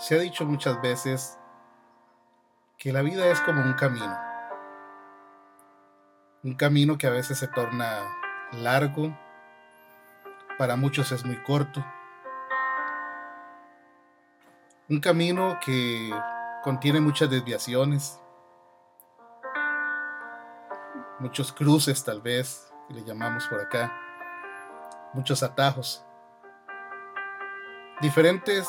Se ha dicho muchas veces que la vida es como un camino. Un camino que a veces se torna largo, para muchos es muy corto. Un camino que contiene muchas desviaciones, muchos cruces tal vez, le llamamos por acá, muchos atajos, diferentes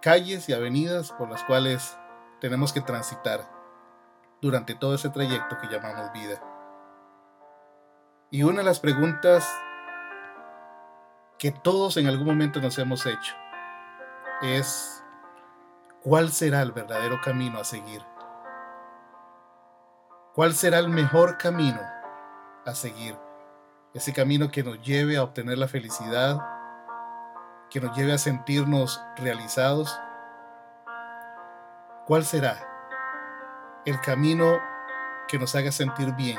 calles y avenidas por las cuales tenemos que transitar durante todo ese trayecto que llamamos vida. Y una de las preguntas que todos en algún momento nos hemos hecho es, ¿cuál será el verdadero camino a seguir? ¿Cuál será el mejor camino a seguir? Ese camino que nos lleve a obtener la felicidad, que nos lleve a sentirnos realizados? ¿Cuál será el camino que nos haga sentir bien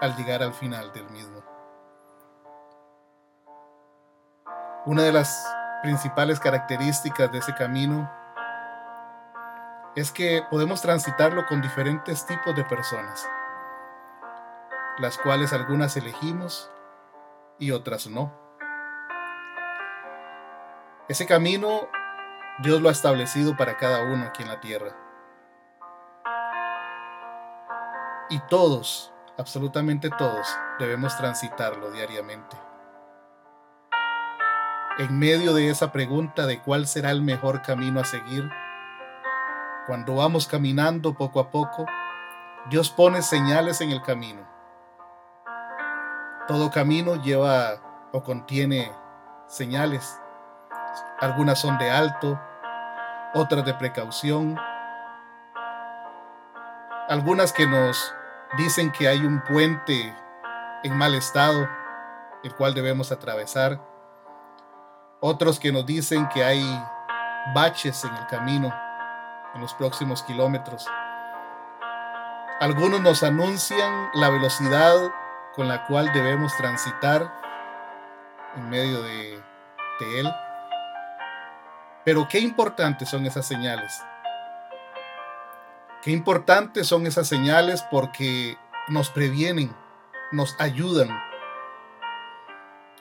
al llegar al final del mismo? Una de las principales características de ese camino es que podemos transitarlo con diferentes tipos de personas, las cuales algunas elegimos y otras no. Ese camino Dios lo ha establecido para cada uno aquí en la tierra. Y todos, absolutamente todos, debemos transitarlo diariamente. En medio de esa pregunta de cuál será el mejor camino a seguir, cuando vamos caminando poco a poco, Dios pone señales en el camino. Todo camino lleva o contiene señales algunas son de alto, otras de precaución. Algunas que nos dicen que hay un puente en mal estado, el cual debemos atravesar. Otros que nos dicen que hay baches en el camino, en los próximos kilómetros. Algunos nos anuncian la velocidad con la cual debemos transitar en medio de, él. Pero qué importantes son esas señales. Qué importantes son esas señales porque nos previenen, nos ayudan.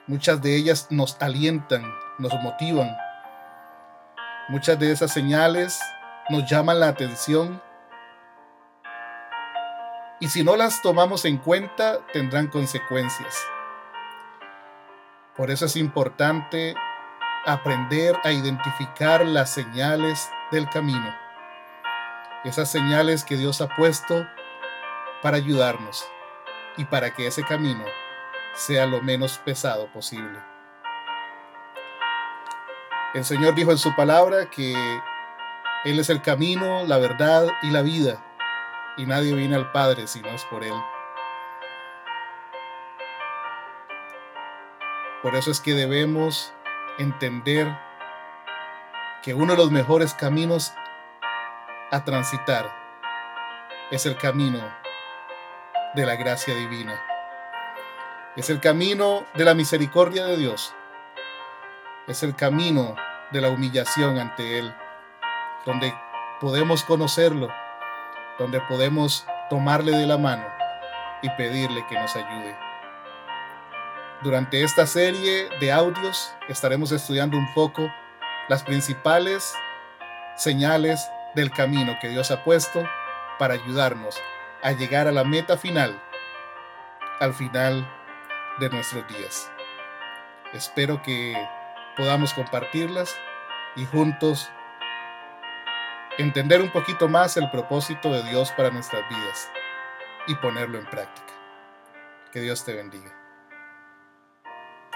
Muchas de ellas nos alientan, nos motivan. Muchas de esas señales nos llaman la atención. Y si no las tomamos en cuenta, tendrán consecuencias. Por eso es importante aprender a identificar las señales del camino. Esas señales que Dios ha puesto para ayudarnos y para que ese camino sea lo menos pesado posible. El Señor dijo en su palabra que Él es el camino, la verdad y la vida, y nadie viene al Padre si no es por Él. Por eso es que debemos entender que uno de los mejores caminos a transitar es el camino de la gracia divina. Es el camino de la misericordia de Dios. Es el camino de la humillación ante Él, donde podemos conocerlo, donde podemos tomarle de la mano y pedirle que nos ayude. Durante esta serie de audios estaremos estudiando un poco las principales señales del camino que Dios ha puesto para ayudarnos a llegar a la meta final, al final de nuestros días. Espero que podamos compartirlas y juntos entender un poquito más el propósito de Dios para nuestras vidas y ponerlo en práctica. Que Dios te bendiga.